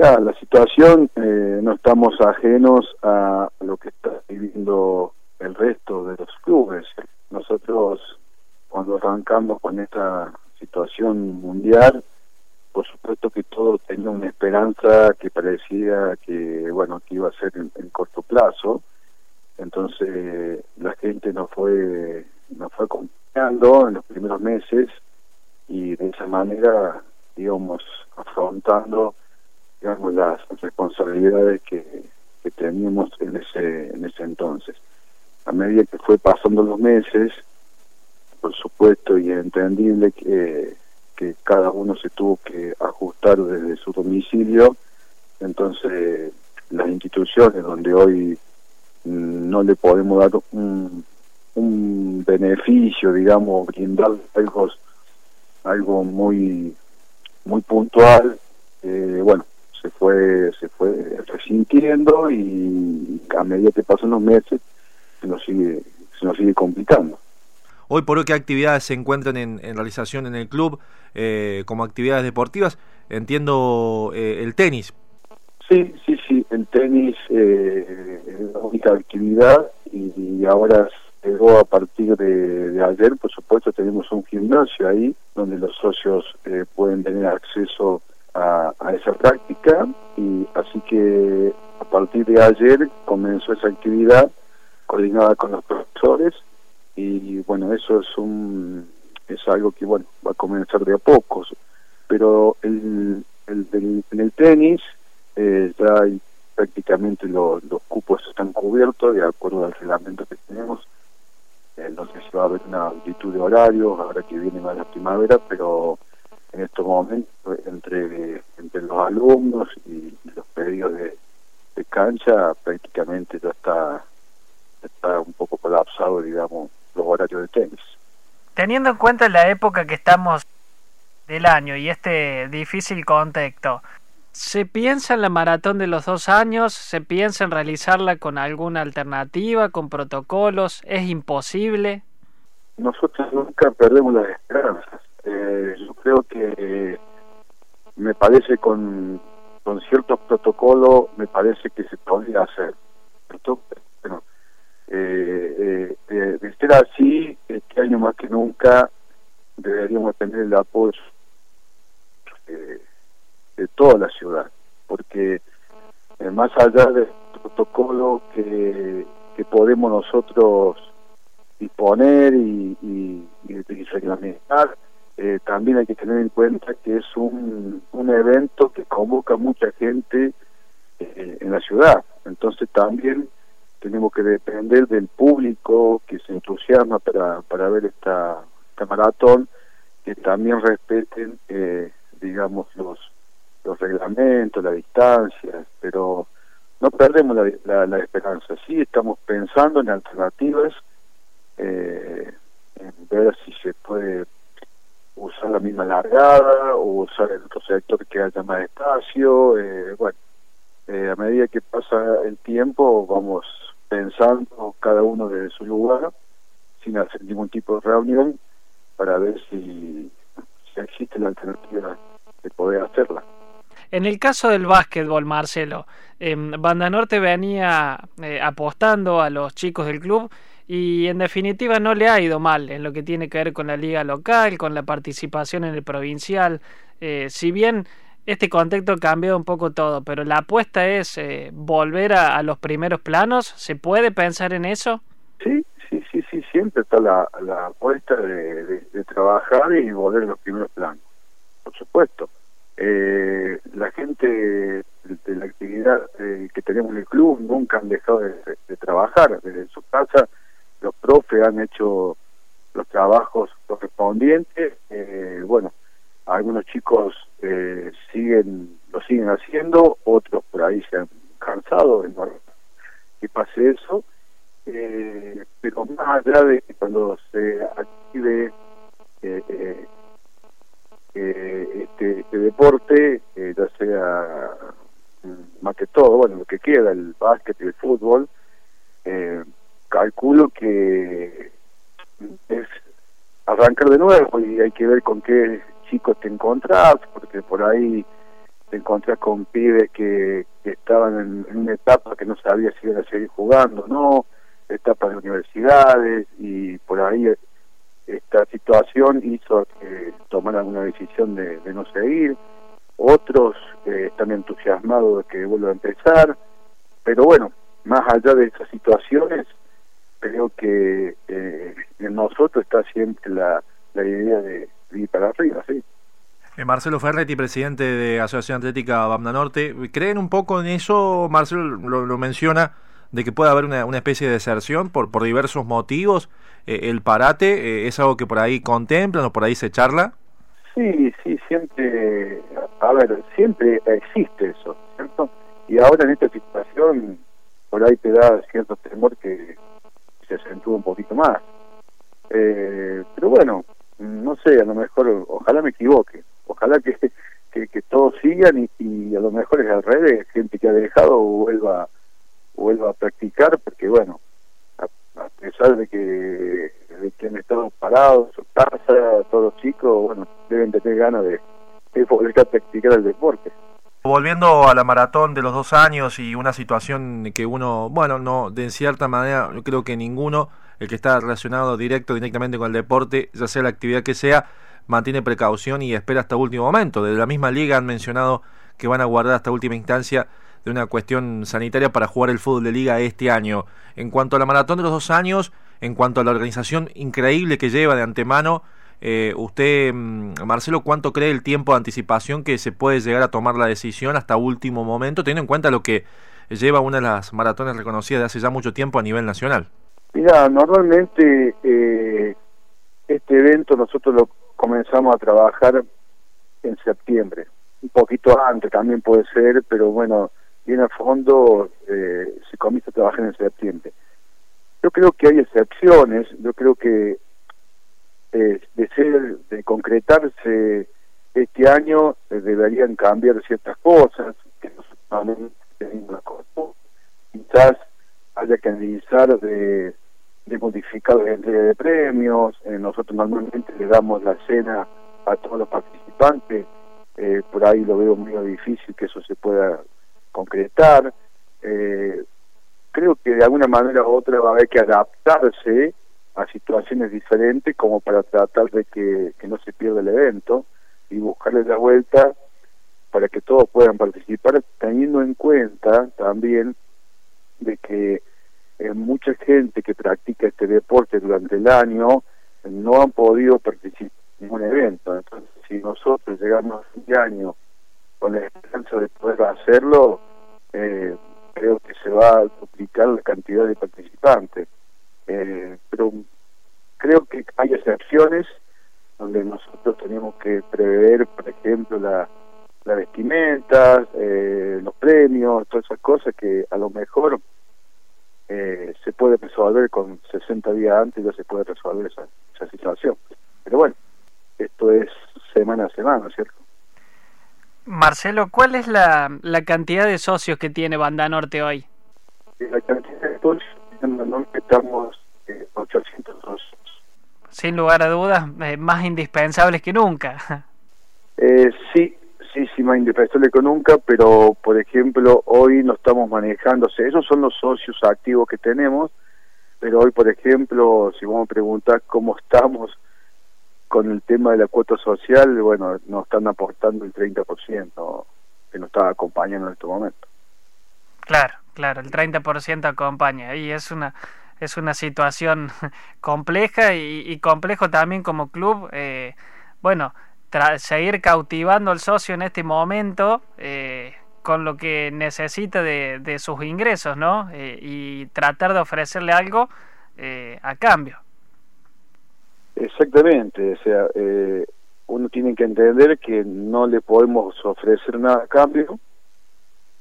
La situación eh, no estamos ajenos a lo que está viviendo el resto de los clubes. Nosotros cuando arrancamos con esta situación mundial, por supuesto que todo tenía una esperanza que parecía que bueno que iba a ser en, corto plazo. Entonces la gente nos fue nos fue acompañando en los primeros meses y de esa manera íbamos afrontando digamos las responsabilidades que, que teníamos en ese en ese entonces. A medida que fue pasando los meses por supuesto y entendible que, que cada uno se tuvo que ajustar desde su domicilio entonces las instituciones donde hoy no le podemos dar un, un beneficio digamos brindar algo algo muy muy puntual eh, bueno se fue se fue resintiendo y a medida que pasan los meses se nos sigue se nos sigue complicando. Hoy por hoy qué actividades se encuentran en, realización en el club eh, como actividades deportivas entiendo eh, el tenis. Sí sí sí el tenis eh, es la única actividad y, y ahora llegó a partir de, ayer, por supuesto, tenemos un gimnasio ahí donde los socios eh, pueden tener acceso a, esa práctica y así que a partir de ayer comenzó esa actividad coordinada con los profesores y bueno, eso es un es algo que bueno va a comenzar de a pocos, pero el, el, en el tenis eh, ya hay prácticamente los cupos están cubiertos de acuerdo al reglamento que tenemos. No sé si va a haber una amplitud de horarios ahora que viene más la primavera, pero en estos momentos entre, entre los alumnos y los pedidos de, cancha prácticamente ya está, está un poco colapsado, digamos, los horarios de tenis. Teniendo en cuenta la época que estamos del año y este difícil contexto, ¿Se piensa en la maratón de los dos años? ¿Se piensa en realizarla con alguna alternativa, con protocolos? ¿Es imposible? Nosotros nunca perdemos las esperanzas. Eh, yo creo que me parece con, con ciertos protocolos, me parece que se podría hacer. bueno, eh, eh, de ser así, este año más que nunca deberíamos tener el apoyo de toda la ciudad, porque eh, más allá del protocolo que, que podemos nosotros disponer y, y, reglamentar, eh, también hay que tener en cuenta que es un, un evento que convoca mucha gente eh, en la ciudad. Entonces también tenemos que depender del público que se entusiasma para, para ver esta, esta maratón, que también respeten, digamos, los los reglamentos, la distancia, pero no perdemos la, la, esperanza. Sí estamos pensando en alternativas, eh, en ver si se puede la misma largada o usar el otro sector que haya más espacio. Eh, bueno, eh, a medida que pasa el tiempo vamos pensando cada uno desde su lugar, sin hacer ningún tipo de reunión, para ver si, existe la alternativa de poder hacerla. En el caso del básquetbol, Marcelo, eh, Banda Norte venía eh, apostando a los chicos del club y en definitiva no le ha ido mal en lo que tiene que ver con la liga local, con la participación en el provincial. Eh, si bien este contexto ha cambiado un poco todo, pero la apuesta es eh, volver a, los primeros planos. ¿Se puede pensar en eso? Sí, sí, sí, sí, siempre está la, la apuesta de, de trabajar y volver a los primeros planos, por supuesto eh, la gente de, la actividad eh, que tenemos en el club nunca han dejado de, trabajar. Desde su casa profes han hecho los trabajos correspondientes. Eh, bueno, algunos chicos eh, siguen lo siguen haciendo, otros por ahí se han cansado de que pase eso. Eh, pero más allá de cuando se active eh, este, este deporte, eh, ya sea mm, más que todo, bueno, lo que queda, el básquet el fútbol, eh, calculo que es arrancar de nuevo y hay que ver con qué chicos te encontrás, porque por ahí te encontrás con pibes que, estaban en, una etapa que no sabía si iban a seguir jugando no, etapa de universidades y por ahí esta situación hizo que tomaran una decisión de, no seguir, otros eh, están entusiasmados de que vuelva a empezar, pero bueno, más allá de esas situaciones, creo que eh, en nosotros está siempre la, la idea de, ir para arriba, sí. Eh, Marcelo Ferretti, presidente de Asociación Atlética Bamna Norte, ¿creen un poco en eso? Marcelo lo, menciona, de que puede haber una, una especie de deserción por, por diversos motivos. Eh, ¿El parate es algo que por ahí contemplan o por ahí se charla? Sí, sí, siempre, a ver, siempre existe eso, ¿cierto? Y ahora en esta situación, por ahí te da cierto temor que se acentúe un poquito más. Eh, pero bueno, no sé, a lo mejor, ojalá me equivoque, ojalá que, que, todos sigan y, a lo mejor es al revés, gente que ha dejado vuelva, vuelva a practicar, porque bueno, a, pesar de que, de que han estado parados, su casa, todos los chicos, bueno, deben tener ganas de volver a practicar el deporte. Volviendo a la maratón de los dos años y una situación que uno, bueno, no, de cierta manera, yo creo que ninguno, el que está relacionado directo, directamente con el deporte, ya sea la actividad que sea, mantiene precaución y espera hasta último momento. Desde la misma liga han mencionado que van a guardar hasta última instancia de una cuestión sanitaria para jugar el fútbol de liga este año. En cuanto a la maratón de los dos años, en cuanto a la organización increíble que lleva de antemano, eh, usted, mm, Marcelo, ¿cuánto cree el tiempo de anticipación que se puede llegar a tomar la decisión hasta último momento, teniendo en cuenta lo que lleva una de las maratones reconocidas de hace ya mucho tiempo a nivel nacional? Mira, normalmente eh, este evento nosotros lo comenzamos a trabajar en septiembre, un poquito antes también puede ser, pero bueno, bien a fondo eh, se comienza a trabajar en septiembre. Yo creo que hay excepciones, yo creo que de ser, de concretarse este año, eh, deberían cambiar ciertas cosas, que nosotros tenemos quizás haya que analizar de, de modificar la entrega de premios, eh, nosotros normalmente le damos la cena a todos los participantes, eh, por ahí lo veo muy difícil que eso se pueda concretar, creo que de alguna manera u otra va a haber que adaptarse a situaciones diferentes como para tratar de que, no se pierda el evento y buscarle la vuelta para que todos puedan participar teniendo en cuenta también de que eh, mucha gente que practica este deporte durante el año no han podido participar en ningún evento. Entonces si nosotros llegamos a fin de año con la esperanza de poder hacerlo eh, creo que se va a duplicar la cantidad de participantes eh, pero creo que hay excepciones donde nosotros tenemos que prever, por ejemplo, la, la vestimenta, eh, los premios, todas esas cosas que a lo mejor eh, se puede resolver con 60 días antes, ya se puede resolver esa, esa situación. Pero bueno, esto es semana a semana, ¿cierto? Marcelo, ¿cuál es la, la cantidad de socios que tiene Banda Norte hoy? La cantidad de socios en Banda Norte estamos 802. Sin lugar a dudas, eh, más indispensables que nunca. Eh, sí, sí, sí, más indispensables que nunca, pero por ejemplo, hoy no estamos manejándose. Esos son los socios activos que tenemos, pero hoy, por ejemplo, si vos me preguntás cómo estamos con el tema de la cuota social, bueno, nos están aportando el 30% que nos está acompañando en este momento. Claro, claro, el 30% acompaña y es una es una situación compleja y, complejo también como club. Eh, bueno, seguir cautivando al socio en este momento eh, con lo que necesita de, sus ingresos, ¿no? Eh, y tratar de ofrecerle algo a cambio. Exactamente, o sea, uno tiene que entender que no le podemos ofrecer nada a cambio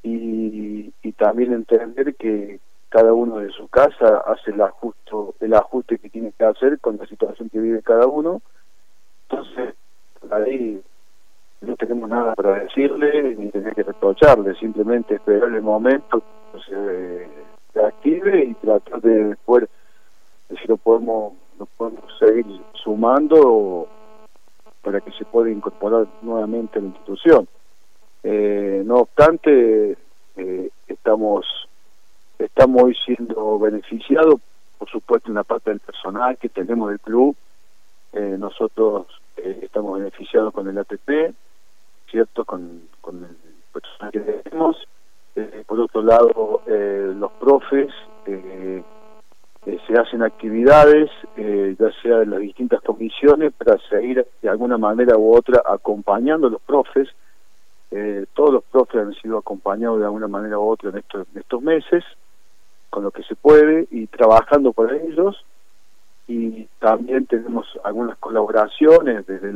y, y también entender que cada uno de su casa hace el ajuste, el ajuste que tiene que hacer con la situación que vive cada uno. Entonces, ahí no tenemos nada para decirle ni tener que reprocharle, simplemente esperar el momento que se, active y tratar de después de si lo podemos, lo podemos seguir sumando para que se pueda incorporar nuevamente a la institución. Eh, no obstante, eh, estamos estamos hoy siendo beneficiados, por supuesto, en la parte del personal que tenemos del club. Eh, nosotros estamos beneficiados con el ATP, ¿cierto? Con, con el personal que tenemos. por otro lado, los profes se hacen actividades, ya sea en las distintas comisiones, para seguir de alguna manera u otra acompañando a los profes eh, todos los profes han sido acompañados de alguna manera u otra en estos, meses, con lo que se puede, y trabajando por ellos. Y también tenemos algunas colaboraciones desde,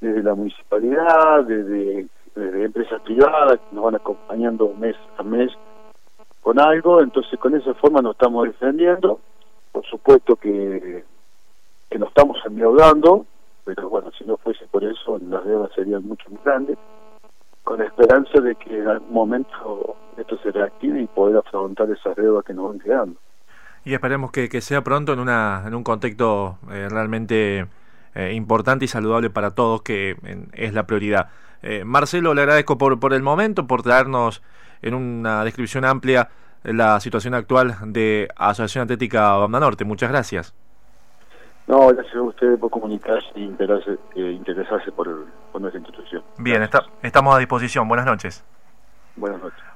desde la municipalidad, desde, desde empresas privadas que nos van acompañando mes a mes con algo. Entonces, con esa forma nos estamos defendiendo. Por supuesto que, que nos estamos endeudando, pero bueno, si no fuese por eso, las deudas serían mucho más grandes, con esperanza de que en algún momento esto se reactive y poder afrontar esas deudas que nos van quedando. Y esperemos que, que sea pronto en, una, en un contexto eh, realmente eh, importante y saludable para todos, que es la prioridad. Eh, Marcelo, le agradezco por, por el momento, por traernos en una descripción amplia la situación actual de Asociación Atlética Banda Norte. Muchas gracias. No, gracias a ustedes por comunicarse e interesarse, eh, interesarse por, por nuestra institución. Bien, está, estamos a disposición. Buenas noches. Buenas noches.